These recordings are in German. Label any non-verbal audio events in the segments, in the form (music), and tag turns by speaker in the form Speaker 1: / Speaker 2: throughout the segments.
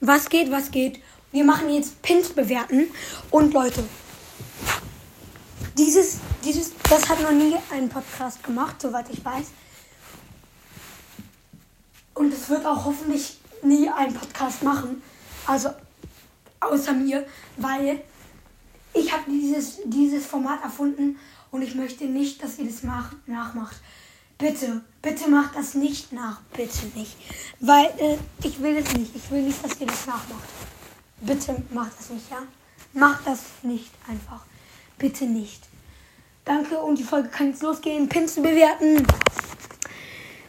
Speaker 1: Was geht, was geht? Wir machen jetzt Pins bewerten. Und Leute, dieses, dieses, das hat noch nie ein Podcast gemacht, soweit ich weiß. Und es wird auch hoffentlich nie einen Podcast machen. Also außer mir, weil ich habe dieses, dieses Format erfunden und ich möchte nicht, dass ihr das nach, nachmacht. Bitte, bitte macht das nicht nach. Bitte nicht. Weil äh, ich will es nicht. Ich will nicht, dass ihr das nachmacht. Bitte macht das nicht, ja? Macht das nicht einfach. Bitte nicht. Danke und die Folge kann jetzt losgehen. Pins bewerten.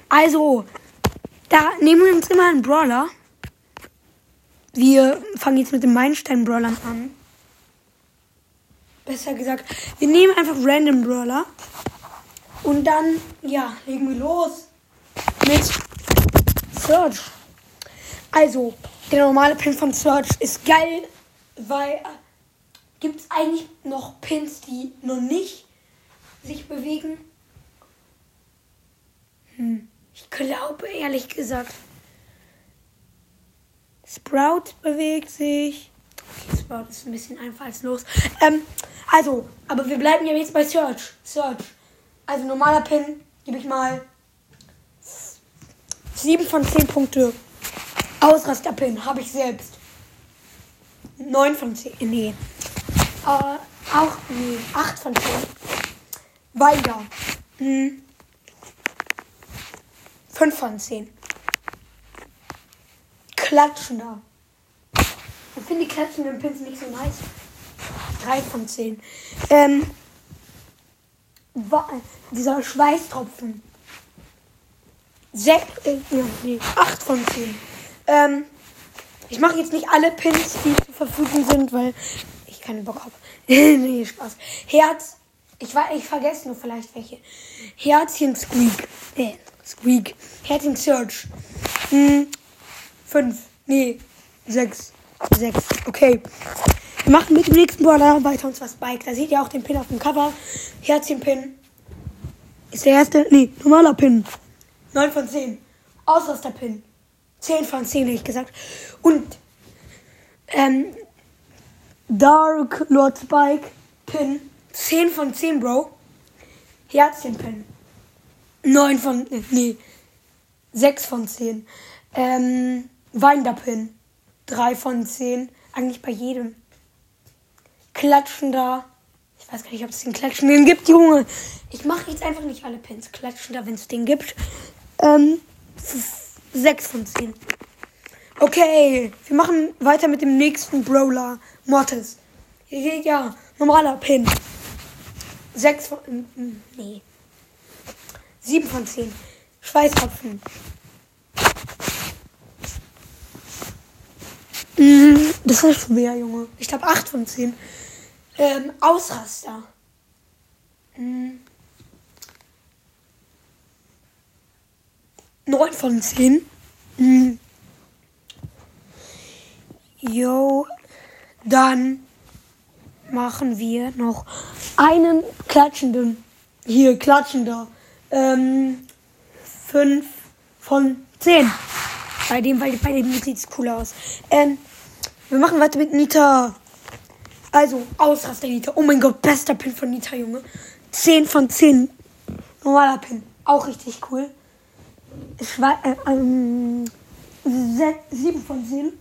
Speaker 1: Also, da nehmen wir uns immer einen Brawler. Wir fangen jetzt mit den Meilenstein-Brawlern an. Besser gesagt, wir nehmen einfach random Brawler. Und dann, ja, legen wir los mit Search. Also, der normale Pin von Search ist geil, weil äh, gibt es eigentlich noch Pins, die noch nicht sich bewegen? Hm, ich glaube ehrlich gesagt. Sprout bewegt sich. Okay, Sprout ist ein bisschen einfallslos. Ähm, also, aber wir bleiben ja jetzt bei Search. Search. Also normaler Pin gebe ich mal 7 von 10 Punkte. Ausraster-Pin habe ich selbst. 9 von 10. Nee. Äh, auch, nee, 8 von 10. Weiter. Hm. 5 von 10. Klatschender. Ich finde die klatschenden Pins nicht so nice. 3 von 10. Ähm, dieser Schweißtropfen. 6, äh, nee, 8 von 10. Ähm, ich mache jetzt nicht alle Pins, die zur Verfügung sind, weil ich keinen Bock habe. (laughs) nee, Spaß. Herz. Ich, ich vergesse nur vielleicht welche. Herzchen Squeak. Äh, Squeak. Herzchen Search. Hm, 5. Nee, 6. 6. Okay. Wir machen mit dem nächsten Brawler weiter und zwar Spike. Da seht ihr auch den Pin auf dem Cover. Herzchen-Pin. Ist der erste. Nee, normaler Pin. 9 von 10. Ausraster-Pin. 10 von 10, hätte ich gesagt. Und ähm, Dark Lord Spike Pin. 10 von 10, Bro. Herzchen-Pin. 9 von. Nee. 6 von 10. Ähm, Winder-Pin. 3 von 10. Eigentlich bei jedem. Klatschender. Ich weiß gar nicht, ob es den Klatschenden gibt, Junge. Ich mache jetzt einfach nicht alle Pins. Klatschender, wenn es den gibt. Ähm, 6 von 10. Okay, wir machen weiter mit dem nächsten Brawler. Mortis. Ja, normaler Pin. 6 von. Nee. 7 von 10. Schweißtropfen. Das ist schwer, Junge. Ich glaube 8 von 10. Ähm, Ausraster. Hm. 9 von 10. Hm. Jo, dann machen wir noch einen klatschenden. Hier, klatschender. Ähm, 5 von 10. Bei dem, weil bei dem sieht es cool aus. Ähm, wir machen weiter mit Nita. Also, Ausraster Nita. Oh mein Gott, bester Pin von Nita, Junge. 10 von 10. Normaler Pin. Auch richtig cool. Schwe äh, ähm, 7 von 10.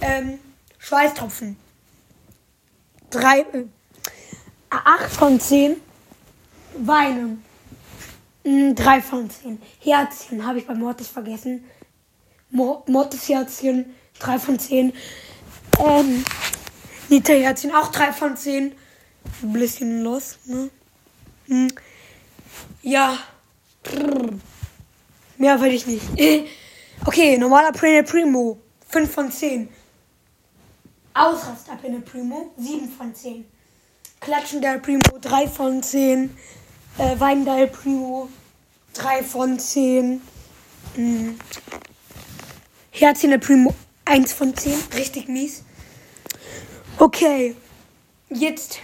Speaker 1: Ähm, Schweißtropfen. 3, äh, 8 von 10. Weinen. 3 hm, von 10. Herzchen habe ich bei Mortis vergessen. Mortis Herzchen. 3 von 10. Ähm, Nita-Herzchen auch 3 von 10. Ein bisschen los, ne? Hm. Ja. Mehr will ich nicht. Okay, normaler Prene Primo. 5 von 10. Ausraster Prene Primo. 7 von 10. Klatschender Primo. 3 von 10. Äh, Weindal Primo. 3 von 10. Hm. Herzchen der Primo. 1 von 10. Richtig mies. Okay, jetzt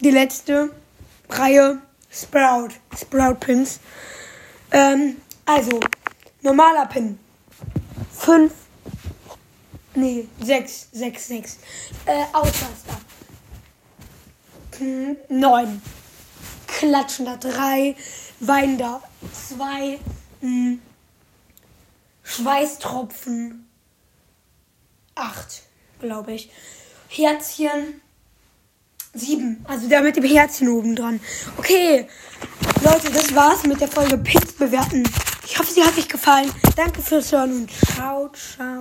Speaker 1: die letzte Reihe Sprout. Sprout Pins. Ähm, also, normaler Pin. 5 Nee, 6, 6, 6. Äh, Ausraster. 9. Klatschender 3. Weinender 2. Schweißtropfen 8, glaube ich. Herzchen 7. Also der mit dem Herzchen oben dran. Okay, Leute, das war's mit der Folge Pins bewerten. Ich hoffe, sie hat euch gefallen. Danke fürs Hören und ciao, ciao.